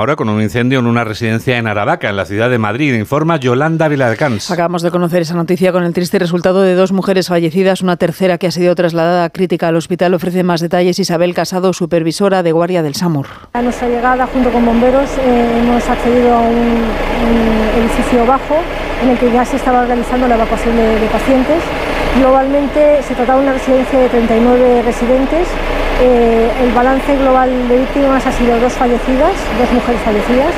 Ahora con un incendio en una residencia en Aravaca, en la ciudad de Madrid, informa Yolanda Viladecans. Acabamos de conocer esa noticia con el triste resultado de dos mujeres fallecidas, una tercera que ha sido trasladada a crítica al hospital. Ofrece más detalles Isabel Casado, supervisora de Guardia del SAMUR. A nuestra llegada, junto con bomberos, eh, hemos accedido a un, edificio bajo en el que ya se estaba realizando la evacuación de, de pacientes. Globalmente se trataba de una residencia de 39 residentes eh, el balance global de víctimas ha sido dos fallecidas, dos mujeres fallecidas,